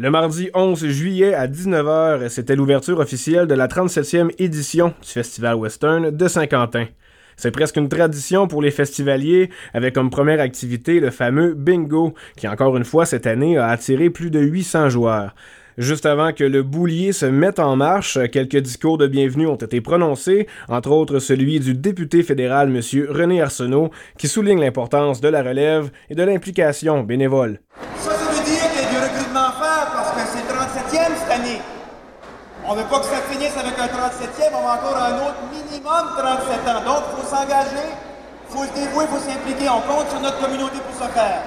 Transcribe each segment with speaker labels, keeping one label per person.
Speaker 1: Le mardi 11 juillet à 19h, c'était l'ouverture officielle de la 37e édition du Festival Western de Saint-Quentin. C'est presque une tradition pour les festivaliers, avec comme première activité le fameux bingo, qui encore une fois cette année a attiré plus de 800 joueurs. Juste avant que le boulier se mette en marche, quelques discours de bienvenue ont été prononcés, entre autres celui du député fédéral M. René Arsenault, qui souligne l'importance de la relève et de l'implication bénévole.
Speaker 2: Ça, ça veut dire qu'il y a du recrutement à faire parce que c'est 37e cette année. On ne veut pas que ça finisse avec un 37e, on va encore un autre minimum 37 ans. Donc, il faut s'engager, il faut se dévouer, il faut s'impliquer. On compte sur notre communauté pour ce faire.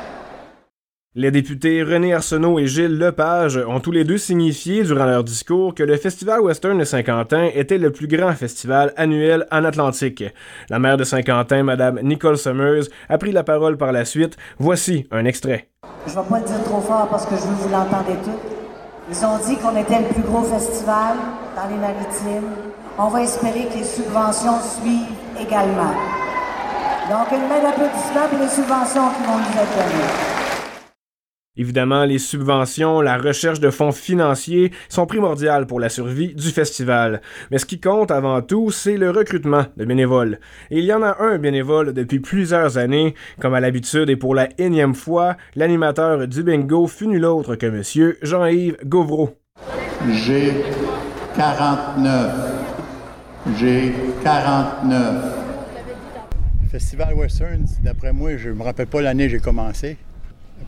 Speaker 1: Les députés René Arsenault et Gilles Lepage ont tous les deux signifié durant leur discours que le Festival Western de Saint-Quentin était le plus grand festival annuel en Atlantique. La maire de Saint-Quentin, Mme Nicole Summers, a pris la parole par la suite. Voici un extrait.
Speaker 3: Je vais pas le dire trop fort parce que je veux que vous l'entendez tout. Ils ont dit qu'on était le plus gros festival dans les maritimes. On va espérer que les subventions suivent également. Donc, une main d'applaudissement pour les subventions qui vont nous être données.
Speaker 1: Évidemment, les subventions, la recherche de fonds financiers sont primordiales pour la survie du festival. Mais ce qui compte avant tout, c'est le recrutement de bénévoles. Et il y en a un bénévole depuis plusieurs années. Comme à l'habitude et pour la énième fois, l'animateur du bingo fut nul autre que Monsieur Jean-Yves Gauvreau.
Speaker 4: J'ai 49. J'ai 49.
Speaker 5: Festival Western, d'après moi, je me rappelle pas l'année où j'ai commencé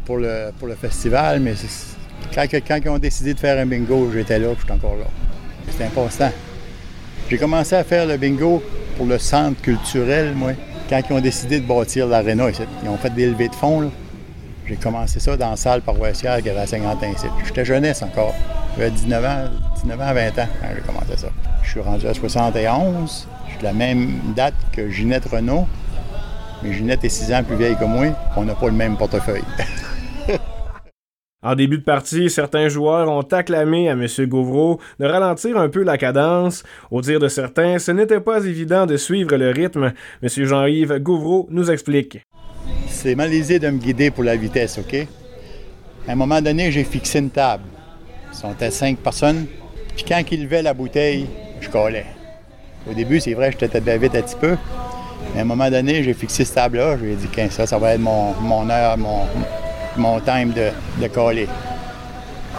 Speaker 5: pour le, pour le festival, mais quand, quand, ils ont décidé de faire un bingo, j'étais là, j'étais encore là. C'était important. J'ai commencé à faire le bingo pour le centre culturel, moi, quand ils ont décidé de bâtir l'aréna. Ils ont fait des levées de fonds, J'ai commencé ça dans la salle paroissiale qui avait à Saint-Quentin ici. J'étais jeunesse encore. J'avais 19 ans, 19 ans, 20 ans quand j'ai commencé ça. Je suis rendu à 71. Je suis la même date que Ginette Renault. Mais Ginette est 6 ans plus vieille que moi. On n'a pas le même portefeuille.
Speaker 1: En début de partie, certains joueurs ont acclamé à M. Gauvreau de ralentir un peu la cadence. Au dire de certains, ce n'était pas évident de suivre le rythme. M. Jean-Yves Gauvreau nous explique.
Speaker 5: C'est malaisé de me guider pour la vitesse, OK? À un moment donné, j'ai fixé une table. Ils sont à cinq personnes. Puis quand ils levaient la bouteille, je collais. Au début, c'est vrai, je t'étais vite un petit peu. Mais à un moment donné, j'ai fixé cette table-là. Je lui ai dit ça, ça va être mon heure, mon, mon time de, de coller.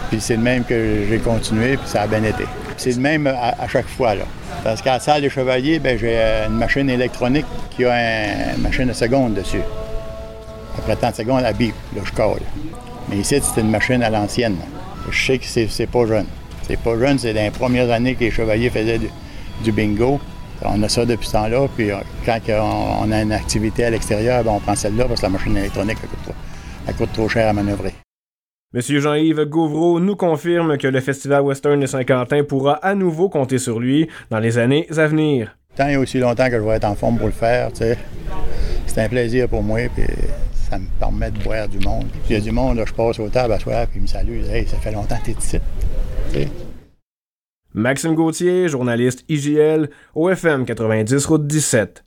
Speaker 5: Puis c'est le même que j'ai continué, puis ça a bien été. C'est le même à, chaque fois, là. Parce qu'à la salle des chevaliers, ben, j'ai une machine électronique qui a une machine de seconde dessus. Après tant de secondes, elle bip, là, je colle. Mais ici, c'est une machine à l'ancienne. Je sais que c'est pas jeune. C'est pas jeune, c'est dans les premières années que les chevaliers faisaient du, bingo. On a ça depuis ce temps-là, puis euh, quand on, a une activité à l'extérieur, ben, on prend celle-là parce que la machine électronique coûte pas elle coûte trop cher à manœuvrer.
Speaker 1: Monsieur Jean-Yves Gauvreau nous confirme que le Festival Western de Saint-Quentin pourra à nouveau compter sur lui dans les années à venir.
Speaker 5: Tant et aussi longtemps que je vais être en forme pour le faire, c'est un plaisir pour moi, puis ça me permet de boire du monde. Il y a du monde, je passe au table à soir, puis il me salue, hey, ça fait longtemps que tu es ici.
Speaker 1: Maxime Gauthier, journaliste IGL, OFM 90 Route 17.